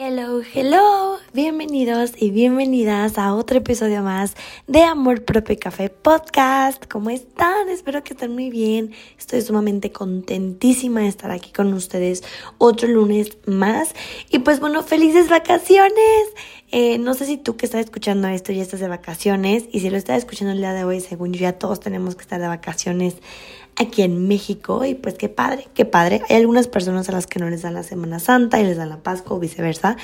Hello, hello, bienvenidos y bienvenidas a otro episodio más de Amor Propio Café Podcast. ¿Cómo están? Espero que estén muy bien. Estoy sumamente contentísima de estar aquí con ustedes otro lunes más. Y pues bueno, felices vacaciones. Eh, no sé si tú que estás escuchando esto ya estás de vacaciones y si lo estás escuchando el día de hoy, según yo ya todos tenemos que estar de vacaciones aquí en México y pues qué padre, qué padre. Hay algunas personas a las que no les dan la Semana Santa y les dan la Pascua o viceversa,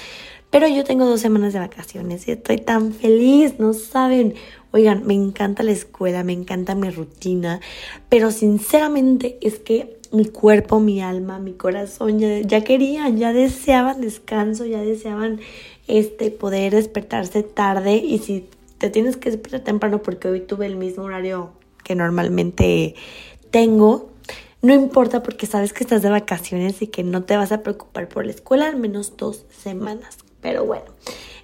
pero yo tengo dos semanas de vacaciones y estoy tan feliz, no saben. Oigan, me encanta la escuela, me encanta mi rutina, pero sinceramente es que mi cuerpo, mi alma, mi corazón ya, querían, ya deseaban descanso, ya deseaban este poder despertarse tarde y si te tienes que despertar temprano porque hoy tuve el mismo horario que normalmente tengo, no importa porque sabes que estás de vacaciones y que no te vas a preocupar por la escuela al menos dos semanas. Pero bueno,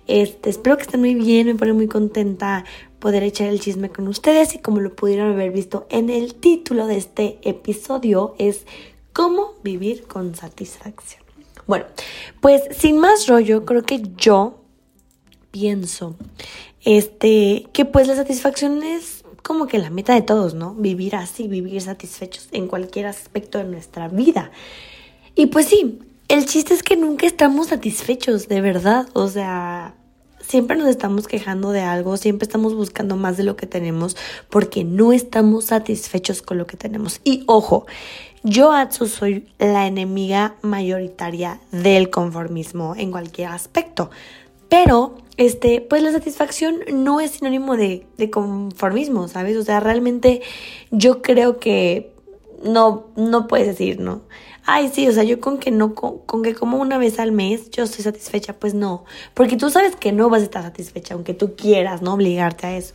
este, espero que estén muy bien, me pone muy contenta poder echar el chisme con ustedes y como lo pudieron haber visto en el título de este episodio es cómo vivir con satisfacción. Bueno, pues sin más rollo, creo que yo pienso este que pues la satisfacción es como que la meta de todos, ¿no? Vivir así, vivir satisfechos en cualquier aspecto de nuestra vida. Y pues sí, el chiste es que nunca estamos satisfechos, de verdad. O sea, siempre nos estamos quejando de algo, siempre estamos buscando más de lo que tenemos porque no estamos satisfechos con lo que tenemos. Y ojo, yo, Atsu, soy la enemiga mayoritaria del conformismo en cualquier aspecto. Pero, este, pues la satisfacción no es sinónimo de, conformismo, ¿sabes? O sea, realmente yo creo que no, no puedes decir, ¿no? Ay, sí, o sea, yo con que no, con, con, que como una vez al mes yo estoy satisfecha, pues no. Porque tú sabes que no vas a estar satisfecha, aunque tú quieras, ¿no? Obligarte a eso.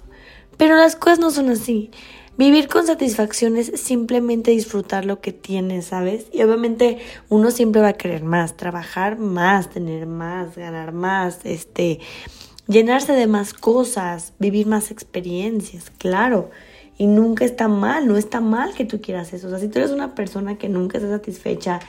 Pero las cosas no son así. Vivir con satisfacción es simplemente disfrutar lo que tienes, ¿sabes? Y obviamente uno siempre va a querer más, trabajar más, tener más, ganar más, este, llenarse de más cosas, vivir más experiencias, claro. Y nunca está mal, no está mal que tú quieras eso. O sea, si tú eres una persona que nunca está satisfecha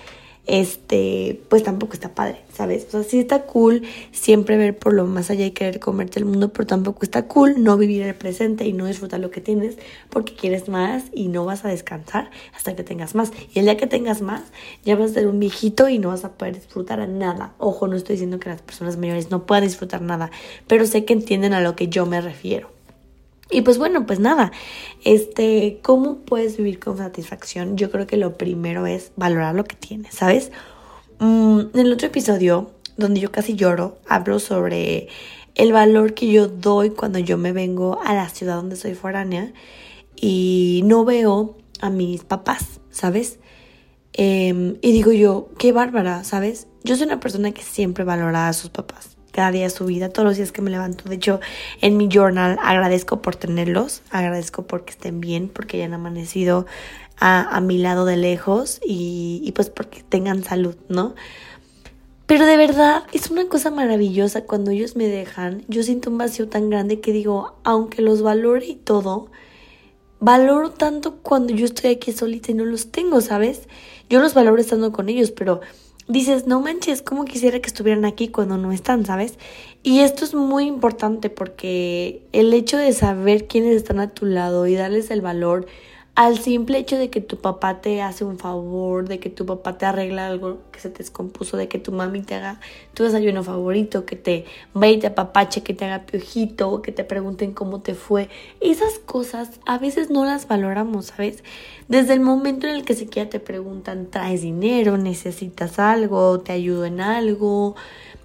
este, pues tampoco está padre, ¿sabes? O sea, sí está cool siempre ver por lo más allá y querer comerte el mundo, pero tampoco está cool no vivir el presente y no disfrutar lo que tienes porque quieres más y no vas a descansar hasta que tengas más. Y el día que tengas más, ya vas a ser un viejito y no vas a poder disfrutar nada. Ojo, no estoy diciendo que las personas mayores no puedan disfrutar nada, pero sé que entienden a lo que yo me refiero. Y pues bueno, pues nada, este, ¿cómo puedes vivir con satisfacción? Yo creo que lo primero es valorar lo que tienes, ¿sabes? Mm, en el otro episodio, donde yo casi lloro, hablo sobre el valor que yo doy cuando yo me vengo a la ciudad donde soy foránea y no veo a mis papás, ¿sabes? Em, y digo yo, qué bárbara, ¿sabes? Yo soy una persona que siempre valora a sus papás cada día de su vida, todos los días que me levanto. De hecho, en mi journal agradezco por tenerlos, agradezco porque estén bien, porque hayan amanecido a, mi lado de lejos y, y pues porque tengan salud, ¿no? Pero de verdad es una cosa maravillosa cuando ellos me dejan. Yo siento un vacío tan grande que digo, aunque los valore y todo, valoro tanto cuando yo estoy aquí solita y no los tengo, ¿sabes? Yo los valoro estando con ellos, pero dices, no manches, ¿cómo quisiera que estuvieran aquí cuando no están, sabes? Y esto es muy importante porque el hecho de saber quiénes están a tu lado y darles el valor al simple hecho de que tu papá te hace un favor, de que tu papá te arregla algo que se te descompuso, de que tu mami te haga tu desayuno favorito, que te vaya y te que te haga piojito, que te pregunten cómo te fue. Esas cosas a veces no las valoramos, ¿sabes? Desde el momento en el que siquiera te preguntan, ¿traes dinero? ¿Necesitas algo? ¿Te ayudo en algo?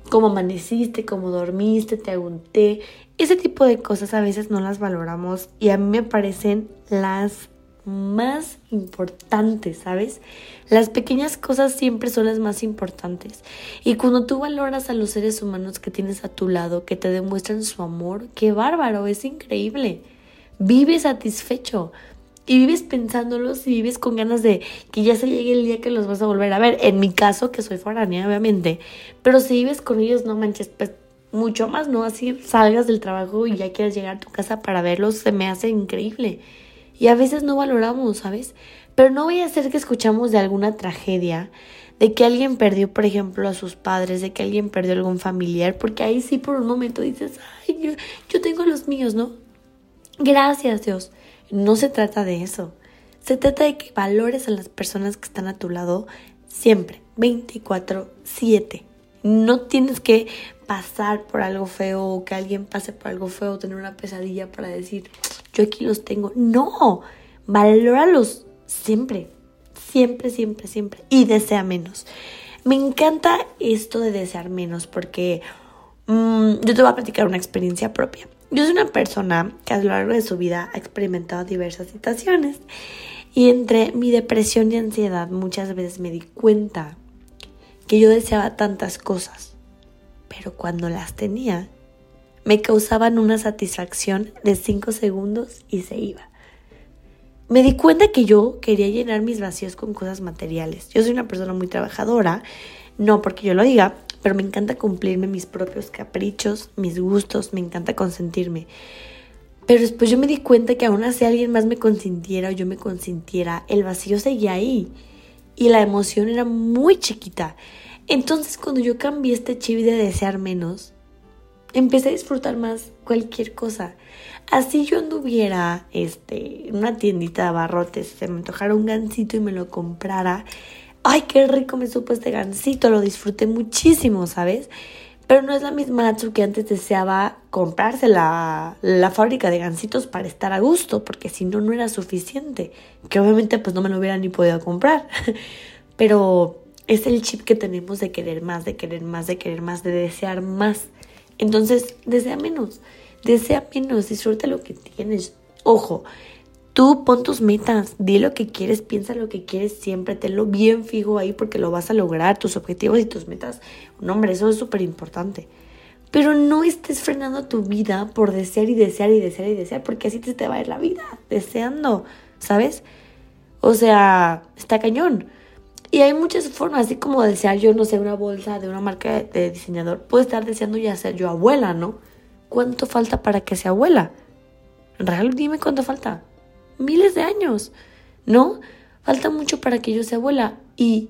¿Cómo amaneciste? ¿Cómo dormiste? ¿Te hago un té? Ese tipo de cosas a veces no las valoramos y a mí me parecen las más importantes, ¿sabes? Las pequeñas cosas siempre son las más importantes. Y cuando tú valoras a los seres humanos que tienes a tu lado, que te demuestran su amor, qué bárbaro, es increíble. Vives satisfecho y vives pensándolos y vives con ganas de que ya se llegue el día que los vas a volver a ver. En mi caso, que soy foránea, obviamente. Pero si vives con ellos, no manches, pues mucho más, ¿no? Así salgas del trabajo y ya quieras llegar a tu casa para verlos, se me hace increíble. Y a veces no valoramos, ¿sabes? Pero no voy a hacer que escuchamos de alguna tragedia, de que alguien perdió, por ejemplo, a sus padres, de que alguien perdió a algún familiar, porque ahí sí por un momento dices, ay, yo, tengo los míos, ¿no? Gracias Dios. No se trata de eso. Se trata de que valores a las personas que están a tu lado siempre, 24/7. No tienes que pasar por algo feo o que alguien pase por algo feo, tener una pesadilla para decir, yo aquí los tengo. No, valóralos siempre, siempre, siempre, siempre. Y desea menos. Me encanta esto de desear menos porque mm, yo te voy a platicar una experiencia propia. Yo soy una persona que a lo largo de su vida ha experimentado diversas situaciones y entre mi depresión y ansiedad muchas veces me di cuenta que yo deseaba tantas cosas, pero cuando las tenía me causaban una satisfacción de 5 segundos y se iba. Me di cuenta que yo quería llenar mis vacíos con cosas materiales. Yo soy una persona muy trabajadora, no porque yo lo diga, pero me encanta cumplirme mis propios caprichos, mis gustos, me encanta consentirme. Pero después yo me di cuenta que aún así alguien más me consintiera o yo me consintiera, el vacío seguía ahí y la emoción era muy chiquita. Entonces cuando yo cambié este chip de desear menos, empecé a disfrutar más cualquier cosa. Así yo anduviera este, en una tiendita de abarrotes, se me antojara un gansito y me lo comprara, ay, qué rico me supo este gansito, lo disfruté muchísimo, ¿sabes? Pero no es la misma Natsu que antes deseaba comprarse la, la fábrica de gansitos para estar a gusto, porque si no, no era suficiente. Que obviamente pues no me lo hubiera ni podido comprar. Pero es el chip que tenemos de querer más, de querer más, de querer más, de desear más. Entonces, desea menos, desea menos, disfruta lo que tienes. Ojo, Tú pon tus metas, di lo que quieres, piensa lo que quieres siempre, tenlo bien fijo ahí porque lo vas a lograr, tus objetivos y tus metas. No, hombre, eso es súper importante. Pero no estés frenando tu vida por desear y desear y desear y desear, porque así te, te va a ir la vida, deseando, ¿sabes? O sea, está cañón. Y hay muchas formas, así como desear yo, no sé, una bolsa de una marca de diseñador. Puedo estar deseando ya ser yo abuela, ¿no? ¿Cuánto falta para que sea abuela? Real, dime cuánto falta miles de años, ¿no? Falta mucho para que yo sea abuela y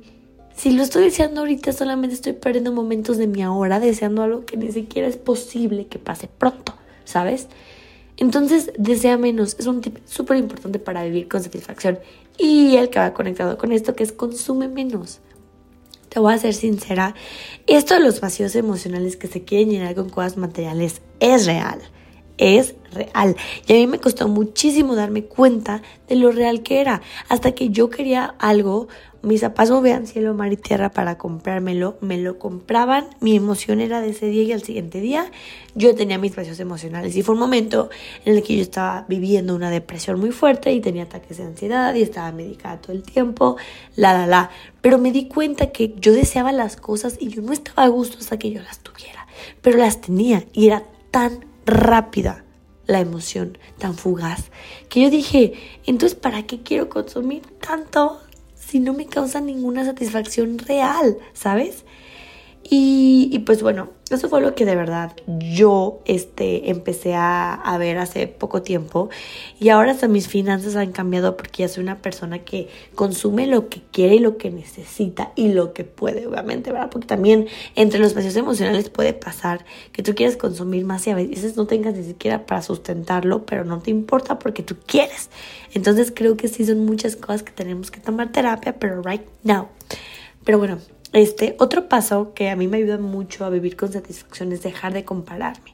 si lo estoy deseando ahorita solamente estoy perdiendo momentos de mi ahora deseando algo que ni siquiera es posible que pase pronto, ¿sabes? Entonces desea menos, es un tip súper importante para vivir con satisfacción y el que va conectado con esto que es consume menos. Te voy a ser sincera, esto de los vacíos emocionales que se quieren llenar con cosas materiales es real es real. Y a mí me costó muchísimo darme cuenta de lo real que era. Hasta que yo quería algo, mis papás movían cielo, mar y tierra para comprármelo, me lo compraban, mi emoción era de ese día y al siguiente día yo tenía mis precios emocionales. Y fue un momento en el que yo estaba viviendo una depresión muy fuerte y tenía ataques de ansiedad y estaba medicada todo el tiempo, la, la, la. Pero me di cuenta que yo deseaba las cosas y yo no estaba a gusto hasta que yo las tuviera. Pero las tenía y era tan rápida la emoción, tan fugaz, que yo dije, entonces, ¿para qué quiero consumir tanto si no me causa ninguna satisfacción real, ¿sabes? Y, pues bueno, eso fue lo que de verdad yo este, empecé a, a, ver hace poco tiempo. Y ahora hasta mis finanzas han cambiado porque ya soy una persona que consume lo que quiere y lo que necesita y lo que puede, obviamente, ¿verdad? Porque también entre los precios emocionales puede pasar que tú quieres consumir más y a veces no tengas ni siquiera para sustentarlo, pero no te importa porque tú quieres. Entonces creo que sí son muchas cosas que tenemos que tomar terapia, pero right now. Pero bueno, este, otro paso que a mí me ayuda mucho a vivir con satisfacción es dejar de compararme.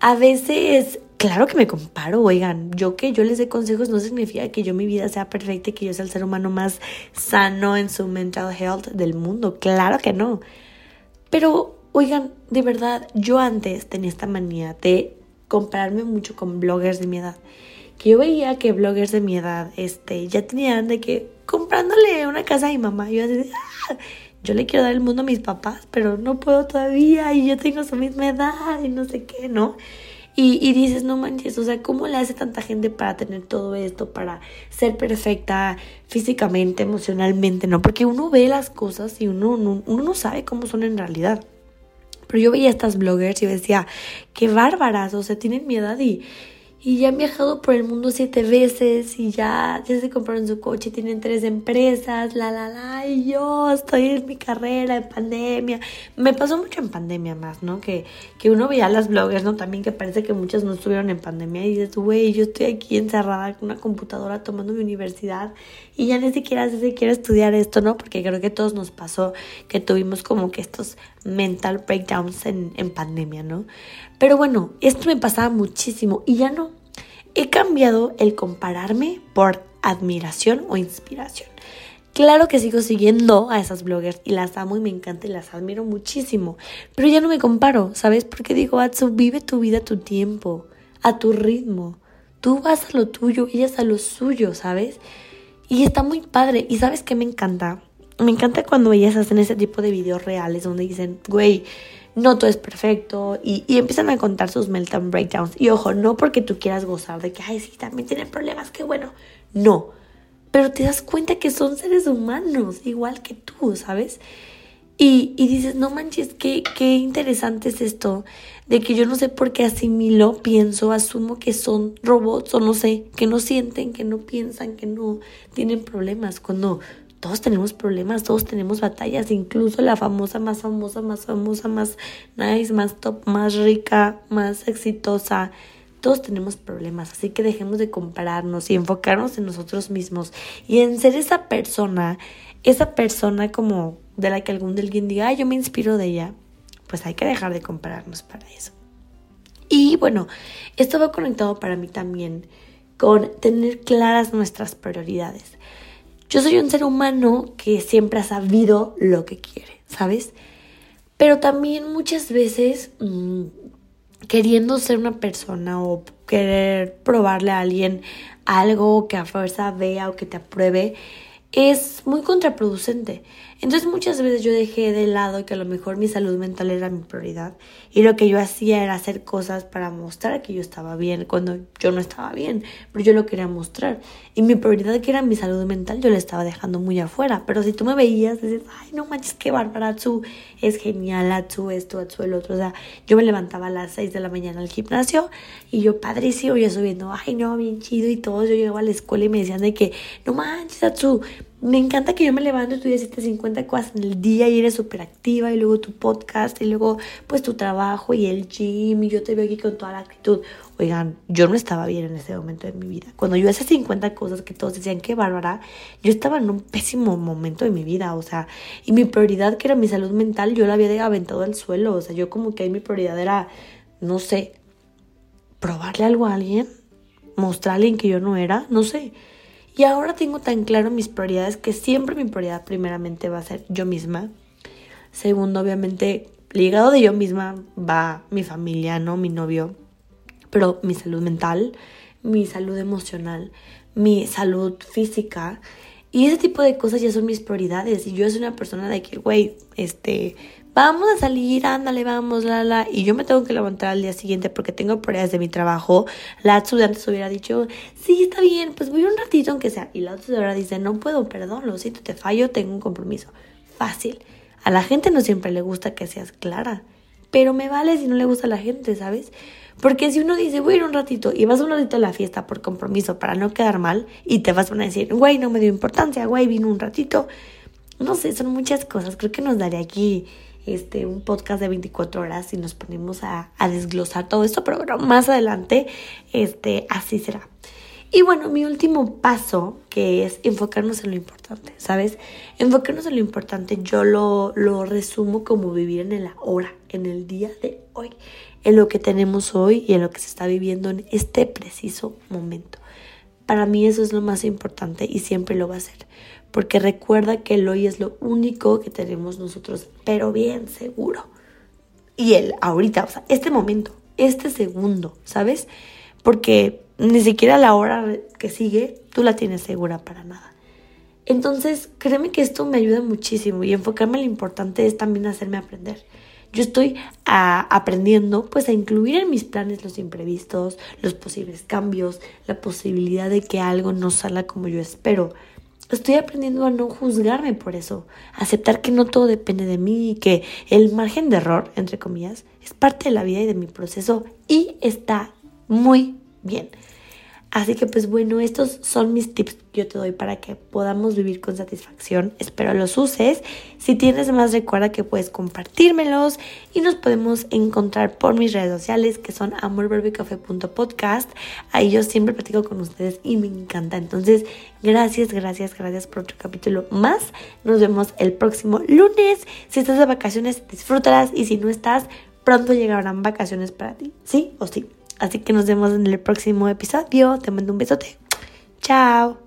A veces, claro que me comparo, oigan, yo que yo les dé consejos no significa que yo mi vida sea perfecta y que yo sea el ser humano más sano en su mental health del mundo, claro que no. Pero, oigan, de verdad, yo antes tenía esta manía de compararme mucho con bloggers de mi edad. Que yo veía que bloggers de mi edad, este, ya tenían de que comprándole una casa a mi mamá, yo así ¡ah! Yo le quiero dar el mundo a mis papás, pero no puedo todavía y yo tengo su misma edad y no sé qué, ¿no? Y, y, dices, no manches, o sea, ¿cómo le hace tanta gente para tener todo esto, para ser perfecta físicamente, emocionalmente, ¿no? Porque uno ve las cosas y uno, uno, uno no sabe cómo son en realidad. Pero yo veía a estas bloggers y decía, qué bárbaras, o sea, tienen mi edad y, y ya han viajado por el mundo siete veces y ya, ya se compraron su coche, tienen tres empresas, la, la, la, y yo estoy en mi carrera en pandemia. Me pasó mucho en pandemia más, ¿no? Que, que uno veía las bloggers, ¿no? También que parece que muchas no estuvieron en pandemia y dices, güey, yo estoy aquí encerrada con una computadora tomando mi universidad y ya ni siquiera sé si quiero estudiar esto, ¿no? Porque creo que todos nos pasó que tuvimos como que estos mental breakdowns en, en pandemia, ¿no? Pero bueno, esto me pasaba muchísimo y ya no. He cambiado el compararme por admiración o inspiración. Claro que sigo siguiendo a esas bloggers y las amo y me encanta y las admiro muchísimo, pero ya no me comparo, ¿sabes? Porque digo, Atsu, vive tu vida a tu tiempo, a tu ritmo. Tú vas a lo tuyo, ellas a lo suyo, ¿sabes? Y está muy padre. ¿Y sabes qué me encanta? Me encanta cuando ellas hacen ese tipo de videos reales donde dicen, güey, no todo es perfecto y, empiezan a contar sus meltdown breakdowns. Y ojo, no porque tú quieras gozar de que, ay, sí, también tienen problemas, qué bueno. No, pero te das cuenta que son seres humanos, igual que tú, ¿sabes? Y, y dices, no manches, qué, qué interesante es esto, de que yo no sé por qué asimilo, pienso, asumo que son robots o no sé, que no sienten, que no piensan, que no tienen problemas, cuando todos tenemos problemas, todos tenemos batallas, incluso la famosa, más famosa, más famosa, más nice, más top, más rica, más exitosa. Todos tenemos problemas, así que dejemos de compararnos y enfocarnos en nosotros mismos y en ser esa persona, esa persona como de la que algún alguien diga, yo me inspiro de ella, pues hay que dejar de compararnos para eso. Y bueno, esto va conectado para mí también con tener claras nuestras prioridades. Yo soy un ser humano que siempre ha sabido lo que quiere, ¿sabes? Pero también muchas veces mm, queriendo ser una persona o querer probarle a alguien algo que a fuerza vea o que te apruebe, es muy contraproducente. Entonces muchas veces yo dejé de lado que a lo mejor mi salud mental era mi prioridad y lo que yo hacía era hacer cosas para mostrar que yo estaba bien cuando yo no estaba bien, pero yo lo quería mostrar. Y mi prioridad que era mi salud mental yo la estaba dejando muy afuera. Pero si tú me veías, dices, ay no manches, qué bárbara, Atsu es genial, Atsu esto, Atsu el otro. O sea, yo me levantaba a las 6 de la mañana al gimnasio y yo padrísimo, yo subiendo, ay no, bien chido y todo. Yo llegaba a la escuela y me decían de que, no manches, Atsu, me encanta que yo me levanto y tú ya 50 cosas en el día y eres súper activa y luego tu podcast y luego pues tu trabajo y el gym y yo te veo aquí con toda la actitud. Oigan, yo no estaba bien en ese momento de mi vida. Cuando yo hacía 50 cosas que todos decían que bárbara, yo estaba en un pésimo momento de mi vida, o sea, y mi prioridad que era mi salud mental, yo la había aventado al suelo, o sea, yo como que ahí mi prioridad era, no sé, probarle algo a alguien, mostrarle en que yo no era, no sé. Y ahora tengo tan claro mis prioridades que siempre mi prioridad primeramente va a ser yo misma. Segundo, obviamente, ligado de yo misma va mi familia, ¿no? Mi novio. Pero mi salud mental, mi salud emocional, mi salud física. Y ese tipo de cosas ya son mis prioridades. Y yo soy una persona de que, güey, este, vamos a salir, ándale, vamos, la, la, y yo me tengo que levantar al día siguiente porque tengo prioridades de mi trabajo, la estudiante se hubiera dicho, sí, está bien, pues voy un ratito aunque sea, y la otra dice, no puedo, perdón, lo siento, te fallo, tengo un compromiso. Fácil. A la gente no siempre le gusta que seas clara, pero me vale si no le gusta a la gente, ¿sabes? Porque si uno dice, voy a ir un ratito y vas un ratito a la fiesta por compromiso para no quedar mal y te vas a decir, güey, no me dio importancia, güey, vino un ratito. No sé, son muchas cosas. Creo que nos daría aquí este, un podcast de 24 horas y nos ponemos a, desglosar todo esto, pero bueno, más adelante este, así será. Y bueno, mi último paso, que es enfocarnos en lo importante, ¿sabes? Enfocarnos en lo importante, yo lo, lo resumo como vivir en el ahora, en el día de hoy, en lo que tenemos hoy y en lo que se está viviendo en este preciso momento. Para mí eso es lo más importante y siempre lo va a ser porque recuerda que el hoy es lo único que tenemos nosotros, pero bien seguro. Y el ahorita, o sea, este momento, este segundo, ¿sabes? Porque ni siquiera la hora que sigue tú la tienes segura para nada. Entonces, créeme que esto me ayuda muchísimo y enfocarme en lo importante es también hacerme aprender. Yo estoy aprendiendo pues a incluir en mis planes los imprevistos, los posibles cambios, la posibilidad de que algo no salga como yo espero, Estoy aprendiendo a no juzgarme por eso, aceptar que no todo depende de mí y que el margen de error, entre comillas, es parte de la vida y de mi proceso y está muy bien. Así que pues bueno, estos son mis tips que yo te doy para que podamos vivir con satisfacción. Espero los uses. Si tienes más, recuerda que puedes compartírmelos y nos podemos encontrar por mis redes sociales que son amorbarbicafe.podcast. Ahí yo siempre platico con ustedes y me encanta. Entonces, gracias, gracias, gracias por otro capítulo más. Nos vemos el próximo lunes. Si estás de vacaciones, disfrútalas y si no estás, pronto llegarán vacaciones para ti. ¿Sí o sí? Así que nos vemos en el próximo episodio. Te mando un besote. Chao.